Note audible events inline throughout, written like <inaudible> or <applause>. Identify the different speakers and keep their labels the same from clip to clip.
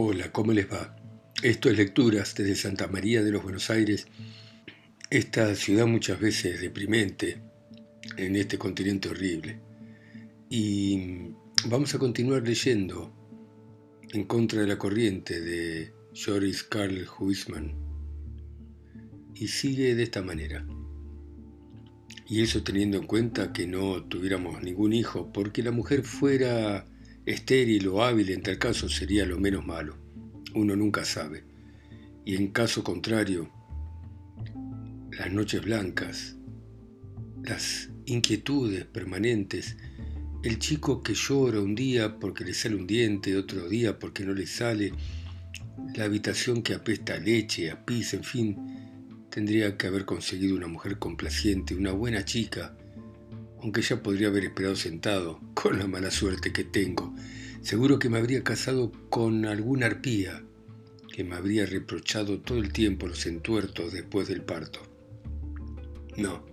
Speaker 1: Hola, ¿cómo les va? Esto es Lecturas desde Santa María de los Buenos Aires, esta ciudad muchas veces deprimente en este continente horrible. Y vamos a continuar leyendo En contra de la corriente de Joris Karl Huisman. Y sigue de esta manera. Y eso teniendo en cuenta que no tuviéramos ningún hijo, porque la mujer fuera estéril o hábil en tal caso sería lo menos malo. Uno nunca sabe. Y en caso contrario, las noches blancas, las inquietudes permanentes, el chico que llora un día porque le sale un diente, otro día porque no le sale, la habitación que apesta a leche, a pis, en fin, tendría que haber conseguido una mujer complaciente, una buena chica, aunque ya podría haber esperado sentado, con la mala suerte que tengo. Seguro que me habría casado con alguna arpía, que me habría reprochado todo el tiempo los entuertos después del parto. No,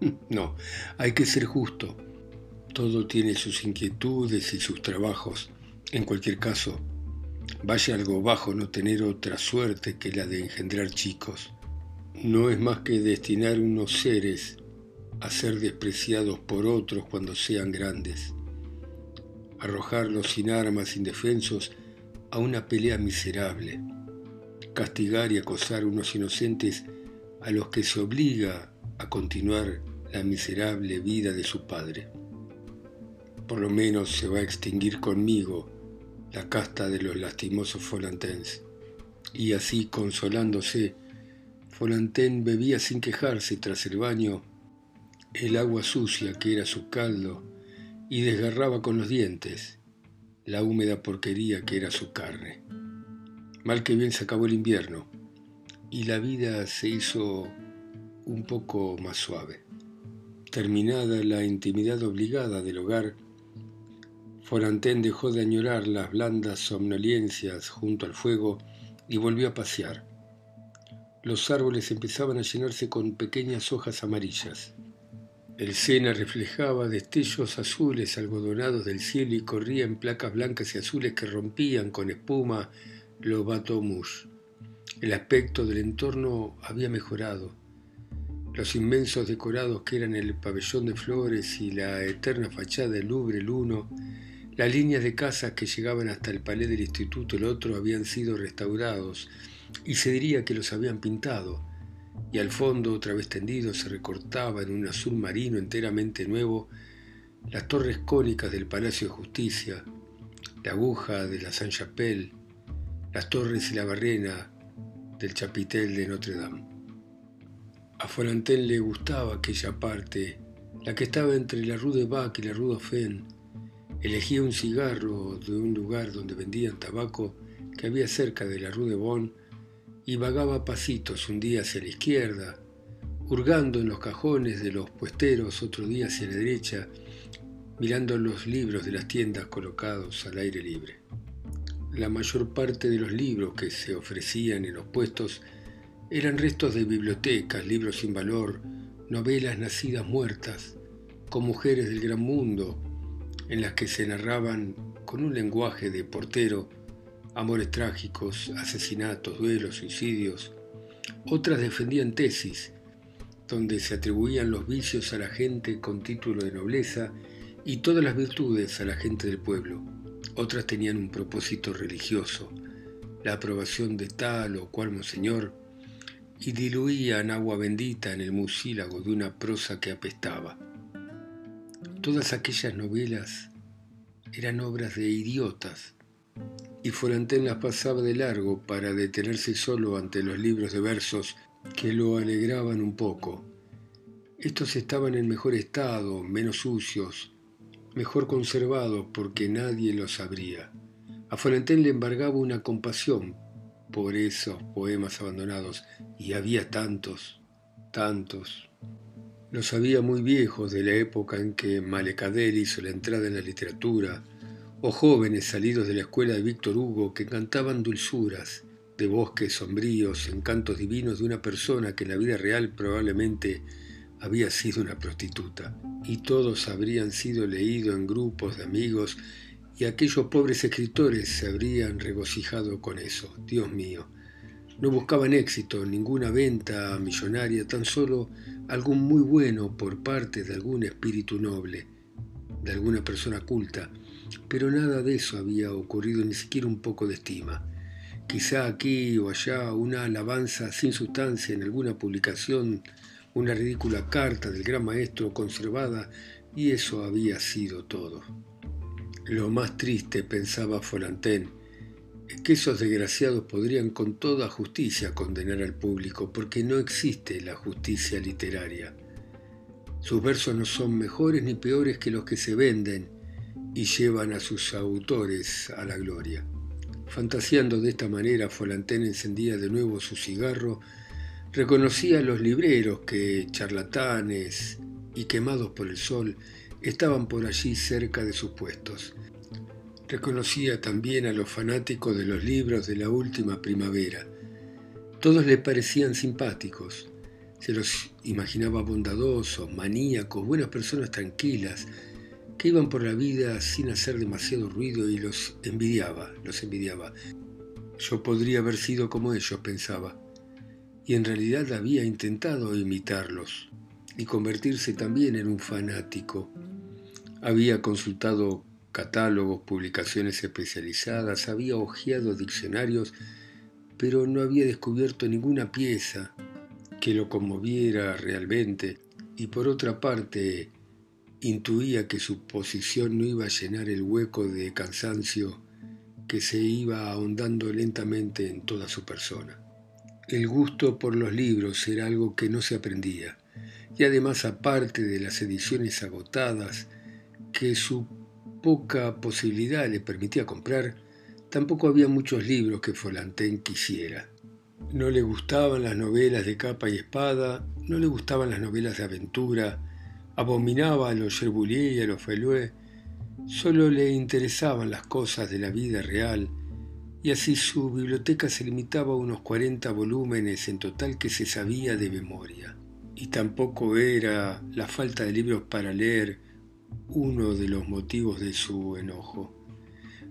Speaker 1: <laughs> no, hay que ser justo. Todo tiene sus inquietudes y sus trabajos. En cualquier caso, vaya algo bajo no tener otra suerte que la de engendrar chicos. No es más que destinar unos seres a ser despreciados por otros cuando sean grandes, arrojarlos sin armas, indefensos, a una pelea miserable, castigar y acosar unos inocentes a los que se obliga a continuar la miserable vida de su padre. Por lo menos se va a extinguir conmigo la casta de los lastimosos Folantens. Y así, consolándose, Folanten bebía sin quejarse tras el baño el agua sucia que era su caldo y desgarraba con los dientes la húmeda porquería que era su carne. Mal que bien se acabó el invierno y la vida se hizo un poco más suave. Terminada la intimidad obligada del hogar, Forantén dejó de añorar las blandas somnolencias junto al fuego y volvió a pasear. Los árboles empezaban a llenarse con pequeñas hojas amarillas. El Sena reflejaba destellos azules algodonados del cielo y corría en placas blancas y azules que rompían con espuma los bateaux El aspecto del entorno había mejorado. Los inmensos decorados que eran el pabellón de flores y la eterna fachada del Louvre el uno, las líneas de casas que llegaban hasta el palais del instituto el otro habían sido restaurados y se diría que los habían pintado y al fondo, otra vez tendido, se recortaba en un azul marino enteramente nuevo las torres cónicas del Palacio de Justicia, la aguja de la Saint-Chapelle, las torres y la barrena del chapitel de Notre Dame. A Folanten le gustaba aquella parte, la que estaba entre la Rue de Bac y la Rue Dauphine. Elegía un cigarro de un lugar donde vendían tabaco que había cerca de la Rue de Bonn y vagaba pasitos un día hacia la izquierda, hurgando en los cajones de los puesteros otro día hacia la derecha, mirando los libros de las tiendas colocados al aire libre. La mayor parte de los libros que se ofrecían en los puestos eran restos de bibliotecas, libros sin valor, novelas nacidas muertas, con mujeres del gran mundo, en las que se narraban con un lenguaje de portero amores trágicos, asesinatos, duelos, suicidios. Otras defendían tesis, donde se atribuían los vicios a la gente con título de nobleza y todas las virtudes a la gente del pueblo. Otras tenían un propósito religioso, la aprobación de tal o cual monseñor, y diluían agua bendita en el musílago de una prosa que apestaba. Todas aquellas novelas eran obras de idiotas, y Folanten las pasaba de largo para detenerse solo ante los libros de versos que lo alegraban un poco. Estos estaban en mejor estado, menos sucios, mejor conservados porque nadie los abría. A Folanten le embargaba una compasión por esos poemas abandonados, y había tantos, tantos. Los había muy viejos de la época en que Malecader hizo la entrada en la literatura, o jóvenes salidos de la escuela de Víctor Hugo que cantaban dulzuras de bosques sombríos, encantos divinos de una persona que en la vida real probablemente había sido una prostituta, y todos habrían sido leídos en grupos de amigos y aquellos pobres escritores se habrían regocijado con eso. Dios mío, no buscaban éxito, ninguna venta millonaria, tan solo algún muy bueno por parte de algún espíritu noble, de alguna persona culta, pero nada de eso había ocurrido, ni siquiera un poco de estima. Quizá aquí o allá una alabanza sin sustancia en alguna publicación, una ridícula carta del gran maestro conservada, y eso había sido todo. Lo más triste, pensaba Folanten, es que esos desgraciados podrían con toda justicia condenar al público, porque no existe la justicia literaria. Sus versos no son mejores ni peores que los que se venden y llevan a sus autores a la gloria. Fantaseando de esta manera, Folanten encendía de nuevo su cigarro, reconocía a los libreros que, charlatanes y quemados por el sol, estaban por allí cerca de sus puestos. Reconocía también a los fanáticos de los libros de la última primavera. Todos le parecían simpáticos. Se los imaginaba bondadosos, maníacos, buenas personas tranquilas, iban por la vida sin hacer demasiado ruido y los envidiaba, los envidiaba. Yo podría haber sido como ellos, pensaba, y en realidad había intentado imitarlos y convertirse también en un fanático. Había consultado catálogos, publicaciones especializadas, había hojeado diccionarios, pero no había descubierto ninguna pieza que lo conmoviera realmente, y por otra parte intuía que su posición no iba a llenar el hueco de cansancio que se iba ahondando lentamente en toda su persona. El gusto por los libros era algo que no se aprendía, y además aparte de las ediciones agotadas que su poca posibilidad le permitía comprar, tampoco había muchos libros que Folanten quisiera. No le gustaban las novelas de capa y espada, no le gustaban las novelas de aventura, abominaba a los Cherbulier y a los Felué, solo le interesaban las cosas de la vida real, y así su biblioteca se limitaba a unos 40 volúmenes en total que se sabía de memoria. Y tampoco era la falta de libros para leer uno de los motivos de su enojo.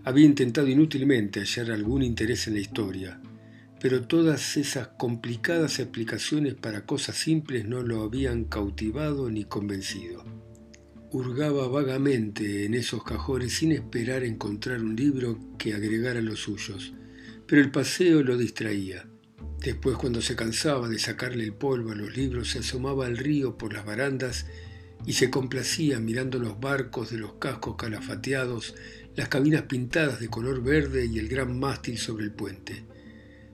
Speaker 1: Había intentado inútilmente hallar algún interés en la historia, pero todas esas complicadas explicaciones para cosas simples no lo habían cautivado ni convencido. Hurgaba vagamente en esos cajones sin esperar encontrar un libro que agregara los suyos, pero el paseo lo distraía. Después, cuando se cansaba de sacarle el polvo a los libros, se asomaba al río por las barandas y se complacía mirando los barcos de los cascos calafateados, las cabinas pintadas de color verde y el gran mástil sobre el puente.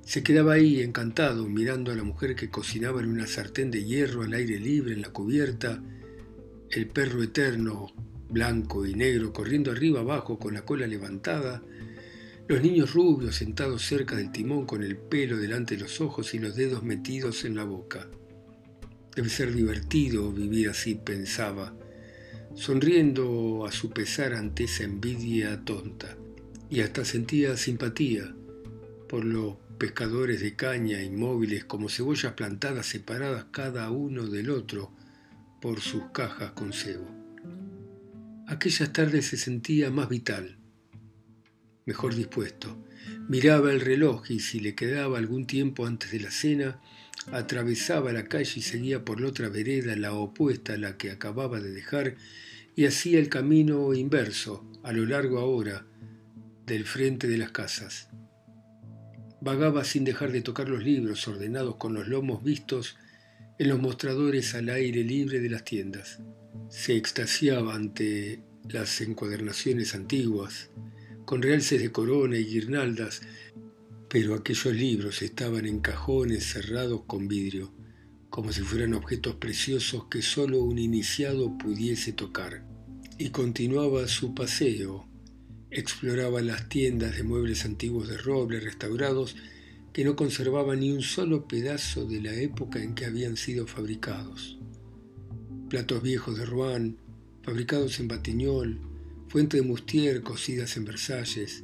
Speaker 1: Se quedaba ahí encantado mirando a la mujer que cocinaba en una sartén de hierro al aire libre en la cubierta, el perro eterno, blanco y negro, corriendo arriba abajo con la cola levantada, los niños rubios sentados cerca del timón con el pelo delante de los ojos y los dedos metidos en la boca. Debe ser divertido vivir así, pensaba, sonriendo a su pesar ante esa envidia tonta, y hasta sentía simpatía por los pescadores de caña inmóviles como cebollas plantadas separadas cada uno del otro por sus cajas con cebo. Aquellas tardes se sentía más vital, mejor dispuesto. Miraba el reloj y si le quedaba algún tiempo antes de la cena, atravesaba la calle y seguía por la otra vereda, la opuesta a la que acababa de dejar, y hacía el camino inverso, a lo largo ahora, del frente de las casas. Vagaba sin dejar de tocar los libros ordenados con los lomos vistos en los mostradores al aire libre de las tiendas. Se extasiaba ante las encuadernaciones antiguas, con realces de corona y guirnaldas pero aquellos libros estaban en cajones cerrados con vidrio, como si fueran objetos preciosos que sólo un iniciado pudiese tocar. Y continuaba su paseo. Exploraba las tiendas de muebles antiguos de roble restaurados que no conservaban ni un solo pedazo de la época en que habían sido fabricados. Platos viejos de Rouen, fabricados en Batignolles, fuente de Mustier cosidas en Versalles,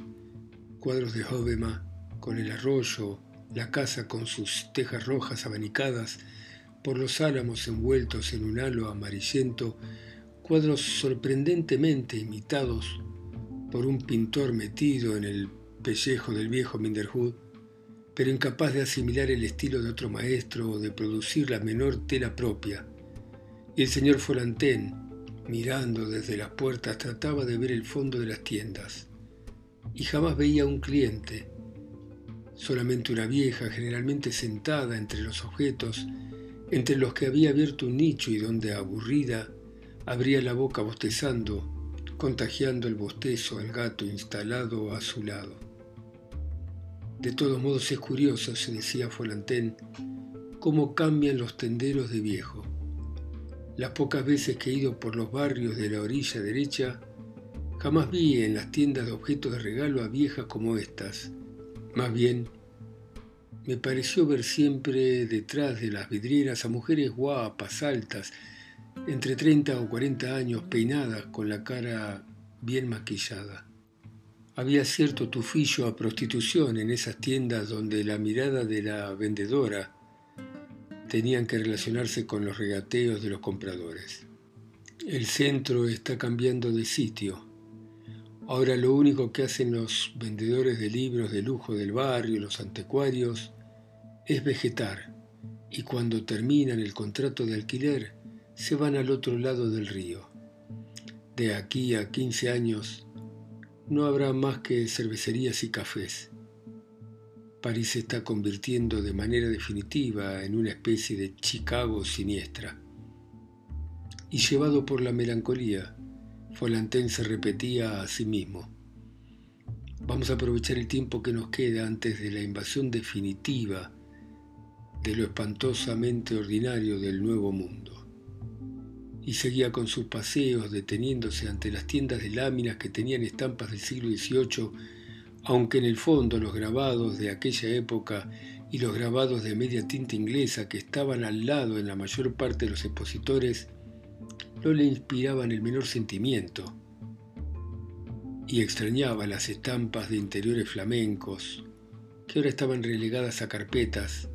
Speaker 1: cuadros de Hobbema, con el arroyo, la casa con sus tejas rojas abanicadas, por los álamos envueltos en un halo amarillento, cuadros sorprendentemente imitados por un pintor metido en el pellejo del viejo Minderhood, pero incapaz de asimilar el estilo de otro maestro o de producir la menor tela propia. El señor Folantén, mirando desde las puertas, trataba de ver el fondo de las tiendas. Y jamás veía un cliente, solamente una vieja, generalmente sentada entre los objetos, entre los que había abierto un nicho y donde, aburrida, abría la boca bostezando, contagiando el bostezo al gato instalado a su lado. De todos modos es curioso, se decía Folantén, cómo cambian los tenderos de viejo. Las pocas veces que he ido por los barrios de la orilla derecha, jamás vi en las tiendas de objetos de regalo a viejas como estas. Más bien, me pareció ver siempre detrás de las vidrieras a mujeres guapas, altas, entre 30 o 40 años, peinadas, con la cara bien maquillada. Había cierto tufillo a prostitución en esas tiendas donde la mirada de la vendedora tenían que relacionarse con los regateos de los compradores. El centro está cambiando de sitio. Ahora lo único que hacen los vendedores de libros de lujo del barrio, los anticuarios, es vegetar y cuando terminan el contrato de alquiler se van al otro lado del río. De aquí a 15 años no habrá más que cervecerías y cafés. París se está convirtiendo de manera definitiva en una especie de Chicago siniestra. Y llevado por la melancolía, Folantén se repetía a sí mismo. Vamos a aprovechar el tiempo que nos queda antes de la invasión definitiva de lo espantosamente ordinario del nuevo mundo y seguía con sus paseos deteniéndose ante las tiendas de láminas que tenían estampas del siglo XVIII, aunque en el fondo los grabados de aquella época y los grabados de media tinta inglesa que estaban al lado en la mayor parte de los expositores no le inspiraban el menor sentimiento, y extrañaba las estampas de interiores flamencos, que ahora estaban relegadas a carpetas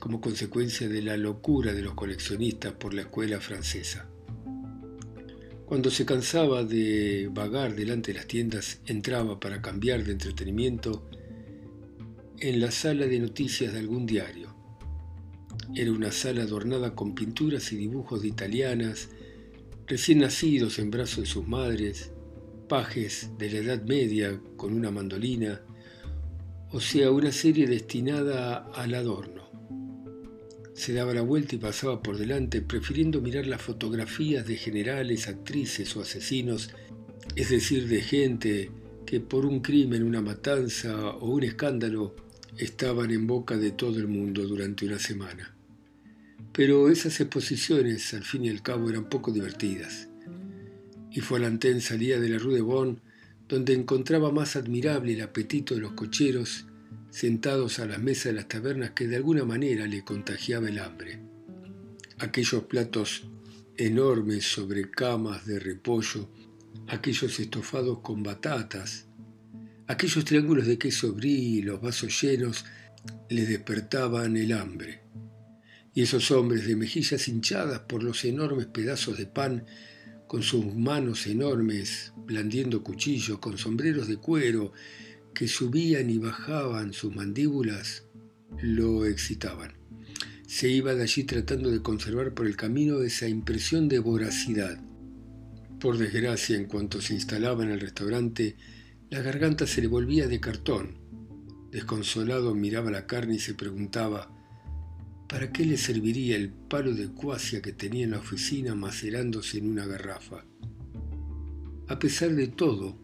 Speaker 1: como consecuencia de la locura de los coleccionistas por la escuela francesa. Cuando se cansaba de vagar delante de las tiendas, entraba para cambiar de entretenimiento en la sala de noticias de algún diario. Era una sala adornada con pinturas y dibujos de italianas, recién nacidos en brazos de sus madres, pajes de la Edad Media con una mandolina, o sea, una serie destinada al adorno se daba la vuelta y pasaba por delante, prefiriendo mirar las fotografías de generales, actrices o asesinos, es decir, de gente que por un crimen, una matanza o un escándalo estaban en boca de todo el mundo durante una semana. Pero esas exposiciones, al fin y al cabo, eran poco divertidas. Y Folantén salía de la Rue de Bonn, donde encontraba más admirable el apetito de los cocheros sentados a las mesas de las tabernas que de alguna manera le contagiaba el hambre. Aquellos platos enormes sobre camas de repollo, aquellos estofados con batatas, aquellos triángulos de queso brie y los vasos llenos le despertaban el hambre. Y esos hombres de mejillas hinchadas por los enormes pedazos de pan, con sus manos enormes blandiendo cuchillos, con sombreros de cuero que subían y bajaban sus mandíbulas lo excitaban. Se iba de allí tratando de conservar por el camino esa impresión de voracidad. Por desgracia, en cuanto se instalaba en el restaurante, la garganta se le volvía de cartón. Desconsolado miraba la carne y se preguntaba ¿para qué le serviría el palo de cuasia que tenía en la oficina macerándose en una garrafa? A pesar de todo,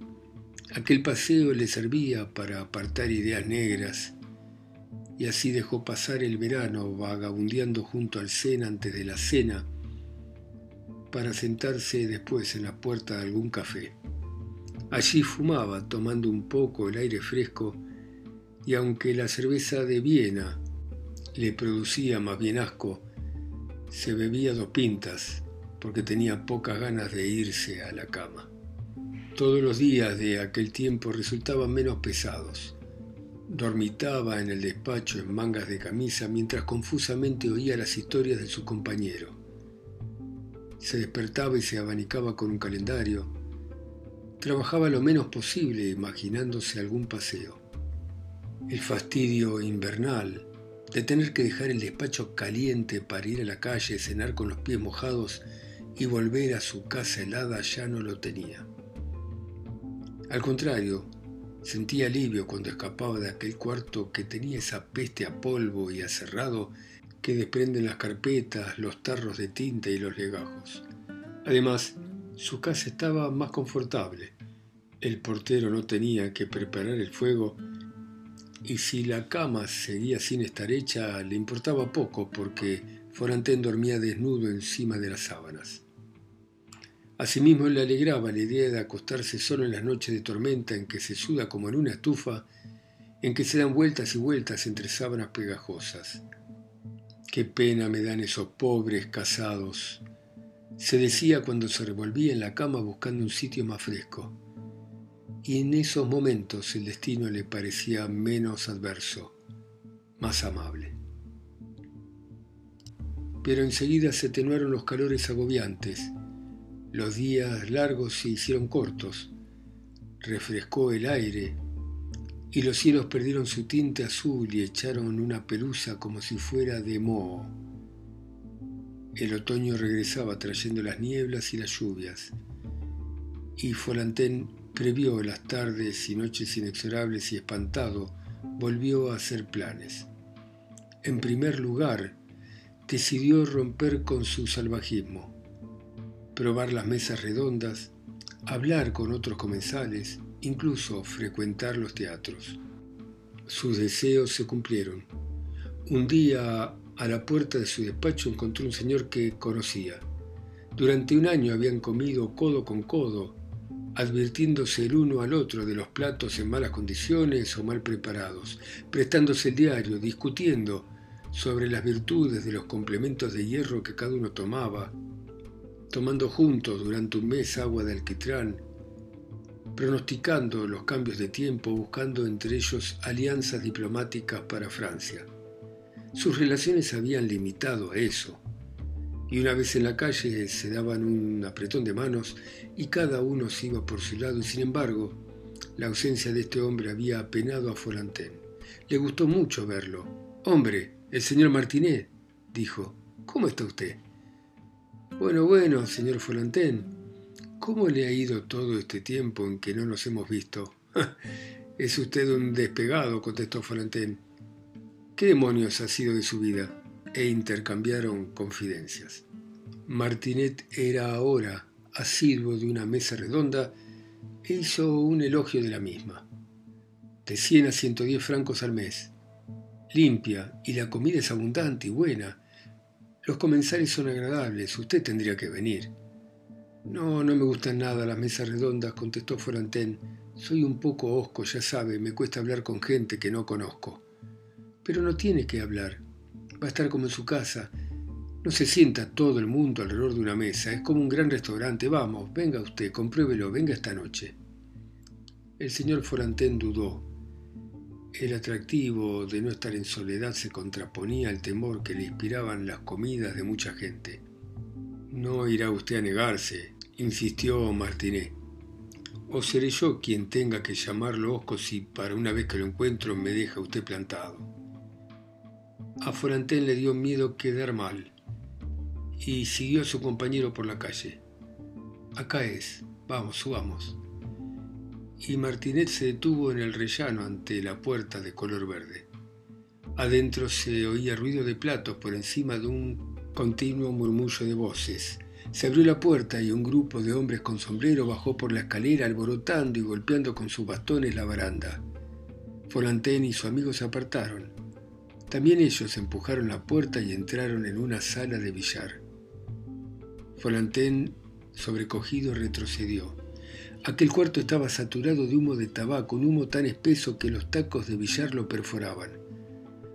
Speaker 1: Aquel paseo le servía para apartar ideas negras y así dejó pasar el verano vagabundeando junto al Sena antes de la cena para sentarse después en la puerta de algún café. Allí fumaba tomando un poco el aire fresco y aunque la cerveza de Viena le producía más bien asco, se bebía dos pintas porque tenía pocas ganas de irse a la cama. Todos los días de aquel tiempo resultaban menos pesados. Dormitaba en el despacho en mangas de camisa mientras confusamente oía las historias de su compañero. Se despertaba y se abanicaba con un calendario, trabajaba lo menos posible imaginándose algún paseo. El fastidio invernal de tener que dejar el despacho caliente para ir a la calle, cenar con los pies mojados y volver a su casa helada ya no lo tenía. Al contrario, sentía alivio cuando escapaba de aquel cuarto que tenía esa peste a polvo y a cerrado que desprenden las carpetas, los tarros de tinta y los legajos. Además, su casa estaba más confortable. El portero no tenía que preparar el fuego y si la cama seguía sin estar hecha le importaba poco porque Forantén dormía desnudo encima de las sábanas. Asimismo le alegraba la idea de acostarse solo en las noches de tormenta en que se suda como en una estufa, en que se dan vueltas y vueltas entre sábanas pegajosas. Qué pena me dan esos pobres casados, se decía cuando se revolvía en la cama buscando un sitio más fresco. Y en esos momentos el destino le parecía menos adverso, más amable. Pero enseguida se atenuaron los calores agobiantes los días largos se hicieron cortos, refrescó el aire y los cielos perdieron su tinte azul y echaron una pelusa como si fuera de moho. El otoño regresaba trayendo las nieblas y las lluvias, y Folantén previó las tardes y noches inexorables y espantado volvió a hacer planes. En primer lugar, decidió romper con su salvajismo probar las mesas redondas, hablar con otros comensales, incluso frecuentar los teatros. Sus deseos se cumplieron. Un día a la puerta de su despacho encontró un señor que conocía. Durante un año habían comido codo con codo, advirtiéndose el uno al otro de los platos en malas condiciones o mal preparados, prestándose el diario, discutiendo sobre las virtudes de los complementos de hierro que cada uno tomaba, tomando juntos durante un mes agua de alquitrán, pronosticando los cambios de tiempo, buscando entre ellos alianzas diplomáticas para Francia. Sus relaciones habían limitado a eso, y una vez en la calle se daban un apretón de manos y cada uno se iba por su lado, y sin embargo, la ausencia de este hombre había apenado a Folantén. Le gustó mucho verlo. Hombre, el señor Martinet, dijo, ¿cómo está usted? Bueno, bueno, señor Folantén, ¿cómo le ha ido todo este tiempo en que no nos hemos visto? <laughs> es usted un despegado, contestó Folantén. ¿Qué demonios ha sido de su vida? E intercambiaron confidencias. Martinet era ahora asiduo de una mesa redonda e hizo un elogio de la misma. De 100 a 110 francos al mes. Limpia y la comida es abundante y buena los comensales son agradables, usted tendría que venir. No, no me gustan nada las mesas redondas, contestó Forantén. Soy un poco hosco, ya sabe, me cuesta hablar con gente que no conozco. Pero no tiene que hablar. Va a estar como en su casa. No se sienta todo el mundo alrededor de una mesa, es como un gran restaurante. Vamos, venga usted, compruébelo, venga esta noche. El señor Forantén dudó. El atractivo de no estar en soledad se contraponía al temor que le inspiraban las comidas de mucha gente. No irá usted a negarse, insistió Martinet. O seré yo quien tenga que llamarlo Osco si para una vez que lo encuentro me deja usted plantado. A Forantén le dio miedo quedar mal y siguió a su compañero por la calle. Acá es, vamos, subamos y Martinet se detuvo en el rellano ante la puerta de color verde. Adentro se oía ruido de platos por encima de un continuo murmullo de voces. Se abrió la puerta y un grupo de hombres con sombrero bajó por la escalera alborotando y golpeando con sus bastones la baranda. Folantén y su amigo se apartaron. También ellos empujaron la puerta y entraron en una sala de billar. Folantén, sobrecogido, retrocedió. Aquel cuarto estaba saturado de humo de tabaco, un humo tan espeso que los tacos de billar lo perforaban.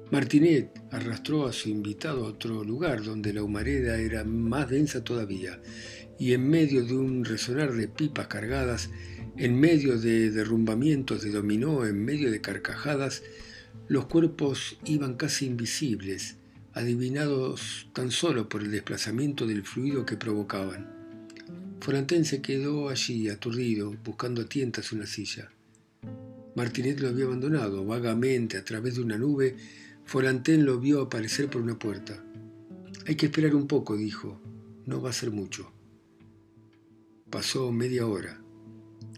Speaker 1: Martinet arrastró a su invitado a otro lugar donde la humareda era más densa todavía, y en medio de un resonar de pipas cargadas, en medio de derrumbamientos de dominó, en medio de carcajadas, los cuerpos iban casi invisibles, adivinados tan solo por el desplazamiento del fluido que provocaban. Folantén se quedó allí, aturdido, buscando a tientas una silla. Martinet lo había abandonado. Vagamente, a través de una nube, Folantén lo vio aparecer por una puerta. Hay que esperar un poco, dijo. No va a ser mucho. Pasó media hora.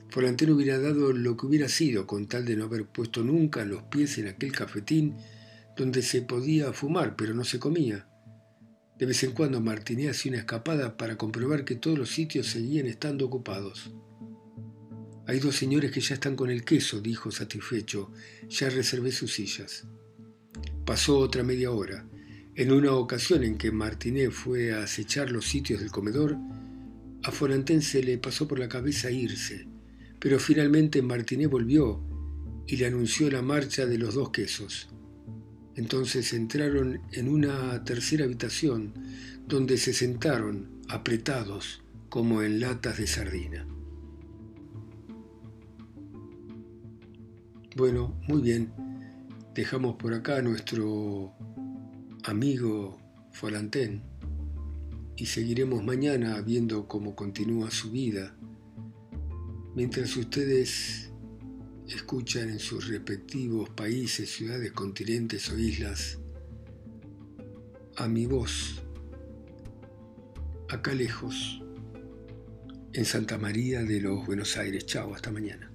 Speaker 1: Folantén hubiera dado lo que hubiera sido con tal de no haber puesto nunca los pies en aquel cafetín donde se podía fumar, pero no se comía. De vez en cuando Martinet hacía una escapada para comprobar que todos los sitios seguían estando ocupados. Hay dos señores que ya están con el queso, dijo satisfecho. Ya reservé sus sillas. Pasó otra media hora. En una ocasión en que Martinet fue a acechar los sitios del comedor, a Folantén se le pasó por la cabeza irse, pero finalmente Martinet volvió y le anunció la marcha de los dos quesos. Entonces entraron en una tercera habitación donde se sentaron apretados como en latas de sardina. Bueno, muy bien. Dejamos por acá a nuestro amigo Folantén y seguiremos mañana viendo cómo continúa su vida, mientras ustedes escuchan en sus respectivos países, ciudades, continentes o islas a mi voz, acá lejos, en Santa María de los Buenos Aires. Chao, hasta mañana.